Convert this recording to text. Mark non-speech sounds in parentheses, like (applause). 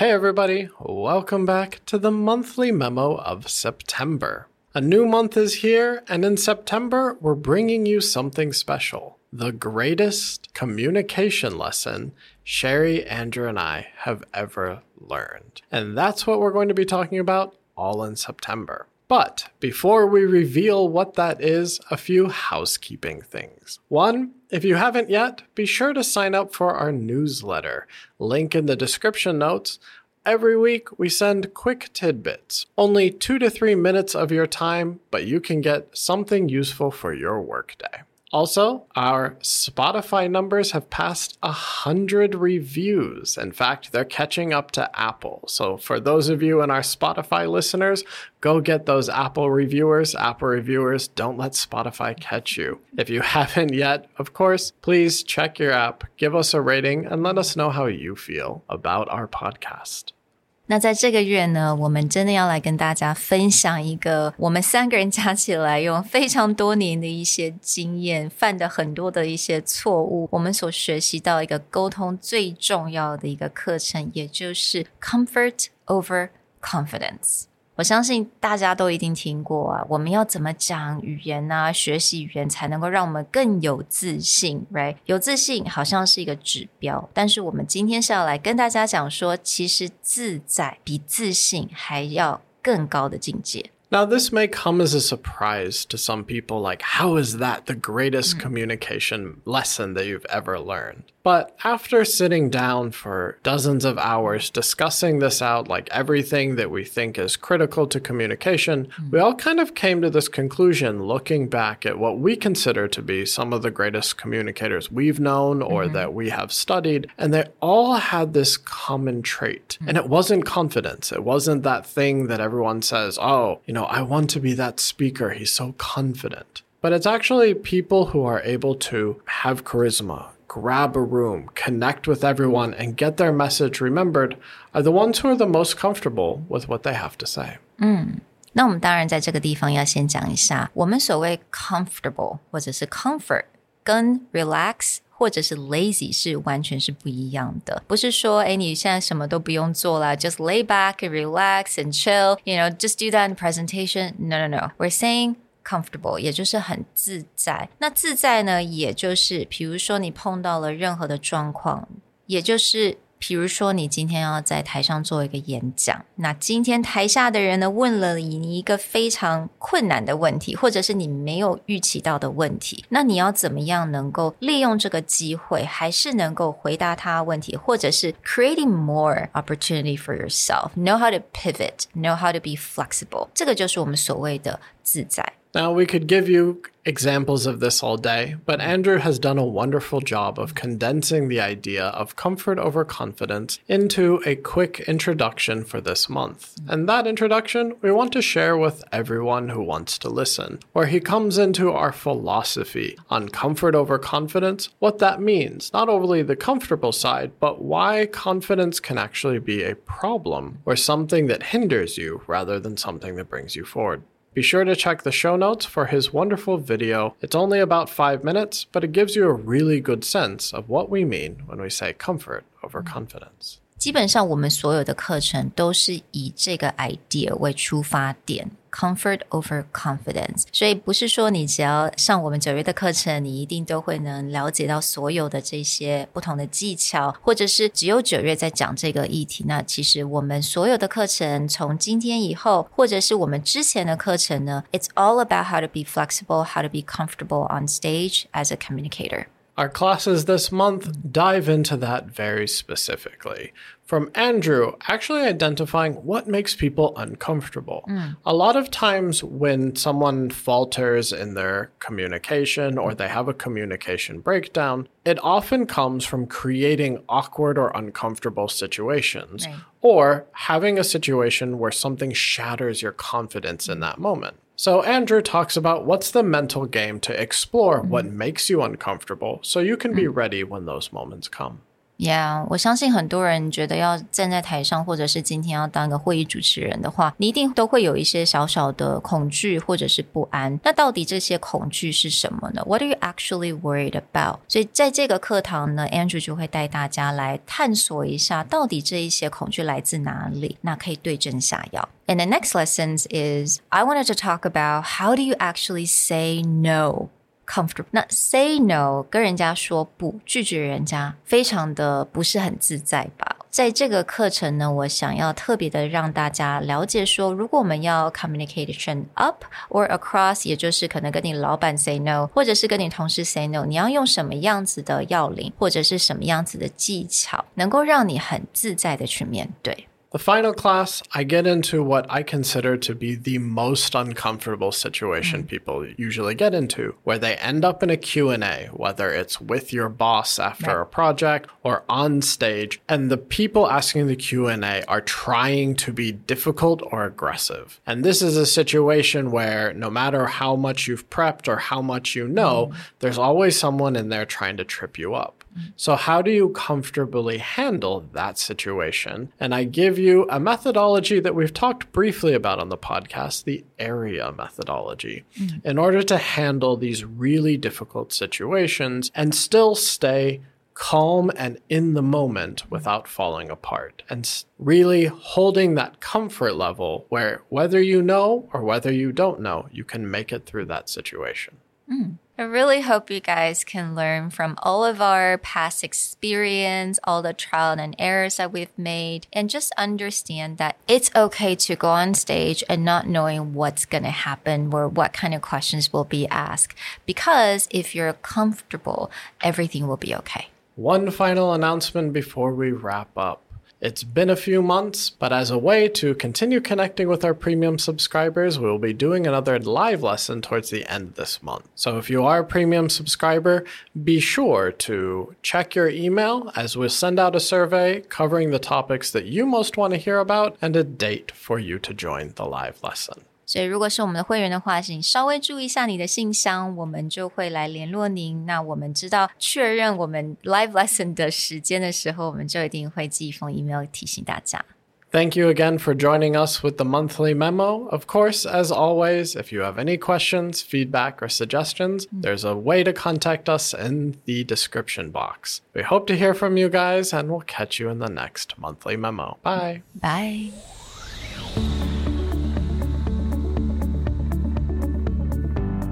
Hey, everybody, welcome back to the monthly memo of September. A new month is here, and in September, we're bringing you something special the greatest communication lesson Sherry, Andrew, and I have ever learned. And that's what we're going to be talking about all in September. But before we reveal what that is, a few housekeeping things. One, if you haven't yet, be sure to sign up for our newsletter. Link in the description notes. Every week, we send quick tidbits. Only two to three minutes of your time, but you can get something useful for your workday. Also, our Spotify numbers have passed a hundred reviews. In fact, they're catching up to Apple. So, for those of you and our Spotify listeners, go get those Apple reviewers. Apple reviewers, don't let Spotify catch you. If you (laughs) haven't yet, of course, please check your app, give us a rating, and let us know how you feel about our podcast. 那在这个月呢，我们真的要来跟大家分享一个我们三个人加起来用非常多年的一些经验，犯的很多的一些错误，我们所学习到一个沟通最重要的一个课程，也就是 comfort over confidence。我相信大家都一定听过啊，我们要怎么讲语言啊，学习语言才能够让我们更有自信，right？有自信好像是一个指标，但是我们今天是要来跟大家讲说，其实自在比自信还要更高的境界。Now, this may come as a surprise to some people like, how is that the greatest mm. communication lesson that you've ever learned? But after sitting down for dozens of hours discussing this out, like everything that we think is critical to communication, mm. we all kind of came to this conclusion looking back at what we consider to be some of the greatest communicators we've known or mm-hmm. that we have studied. And they all had this common trait. Mm. And it wasn't confidence. It wasn't that thing that everyone says, oh, you know, I want to be that speaker. He's so confident. But it's actually people who are able to have charisma, grab a room, connect with everyone, and get their message remembered are the ones who are the most comfortable with what they have to say. 嗯，那我们当然在这个地方要先讲一下，我们所谓 comfortable 或者是 comfort 跟 relax 或者是 lazy 是完全是不一样的。不是说，哎，你现在什么都不用做了，just lay back and relax and chill，you know，just do that in presentation. No, no, no. We're saying comfortable，也就是很自在。那自在呢，也就是比如说你碰到了任何的状况，也就是比如说你今天要在台上做一个演讲，那今天台下的人呢问了你一个非常困难的问题，或者是你没有预期到的问题，那你要怎么样能够利用这个机会，还是能够回答他问题，或者是 creating more opportunity for yourself，know how to pivot，know how to be flexible，这个就是我们所谓的自在。Now, we could give you examples of this all day, but mm-hmm. Andrew has done a wonderful job of condensing the idea of comfort over confidence into a quick introduction for this month. Mm-hmm. And that introduction we want to share with everyone who wants to listen, where he comes into our philosophy on comfort over confidence, what that means, not only the comfortable side, but why confidence can actually be a problem or something that hinders you rather than something that brings you forward. Be sure to check the show notes for his wonderful video. It's only about five minutes, but it gives you a really good sense of what we mean when we say comfort over confidence. 基本上，我们所有的课程都是以这个 idea 为出发点 ，comfort over confidence。所以不是说你只要上我们九月的课程，你一定都会能了解到所有的这些不同的技巧，或者是只有九月在讲这个议题。那其实我们所有的课程，从今天以后，或者是我们之前的课程呢，it's all about how to be flexible, how to be comfortable on stage as a communicator. Our classes this month dive into that very specifically. From Andrew, actually identifying what makes people uncomfortable. Mm. A lot of times, when someone falters in their communication or they have a communication breakdown, it often comes from creating awkward or uncomfortable situations right. or having a situation where something shatters your confidence in that moment. So, Andrew talks about what's the mental game to explore mm-hmm. what makes you uncomfortable so you can be mm. ready when those moments come. Yeah，我相信很多人觉得要站在台上，或者是今天要当个会议主持人的话，你一定都会有一些小小的恐惧或者是不安。那到底这些恐惧是什么呢？What are you actually worried about？所以在这个课堂呢，Andrew 就会带大家来探索一下，到底这一些恐惧来自哪里，那可以对症下药。And the next lessons is I wanted to talk about how do you actually say no comfortable。那 say no 跟人家说不，拒绝人家，非常的不是很自在吧？在这个课程呢，我想要特别的让大家了解说，如果我们要 communication up or across，也就是可能跟你老板 say no，或者是跟你同事 say no，你要用什么样子的要领，或者是什么样子的技巧，能够让你很自在的去面对。The final class, I get into what I consider to be the most uncomfortable situation mm. people usually get into, where they end up in a Q&A, whether it's with your boss after right. a project or on stage, and the people asking the Q&A are trying to be difficult or aggressive. And this is a situation where no matter how much you've prepped or how much you know, mm. there's always someone in there trying to trip you up. So, how do you comfortably handle that situation? And I give you a methodology that we've talked briefly about on the podcast the area methodology mm-hmm. in order to handle these really difficult situations and still stay calm and in the moment without falling apart and really holding that comfort level where whether you know or whether you don't know, you can make it through that situation. Mm. I really hope you guys can learn from all of our past experience, all the trial and errors that we've made, and just understand that it's okay to go on stage and not knowing what's going to happen or what kind of questions will be asked. Because if you're comfortable, everything will be okay. One final announcement before we wrap up. It's been a few months, but as a way to continue connecting with our premium subscribers, we will be doing another live lesson towards the end of this month. So if you are a premium subscriber, be sure to check your email as we'll send out a survey covering the topics that you most want to hear about and a date for you to join the live lesson. 所以，如果是我们的会员的话，请稍微注意一下你的信箱，我们就会来联络您。那我们知道确认我们 live lesson 的时间的时候，我们就一定会寄一封 email 提醒大家。Thank you again for joining us with the monthly memo. Of course, as always, if you have any questions, feedback, or suggestions, there's a way to contact us in the description box. We hope to hear from you guys, and we'll catch you in the next monthly memo. Bye. Bye.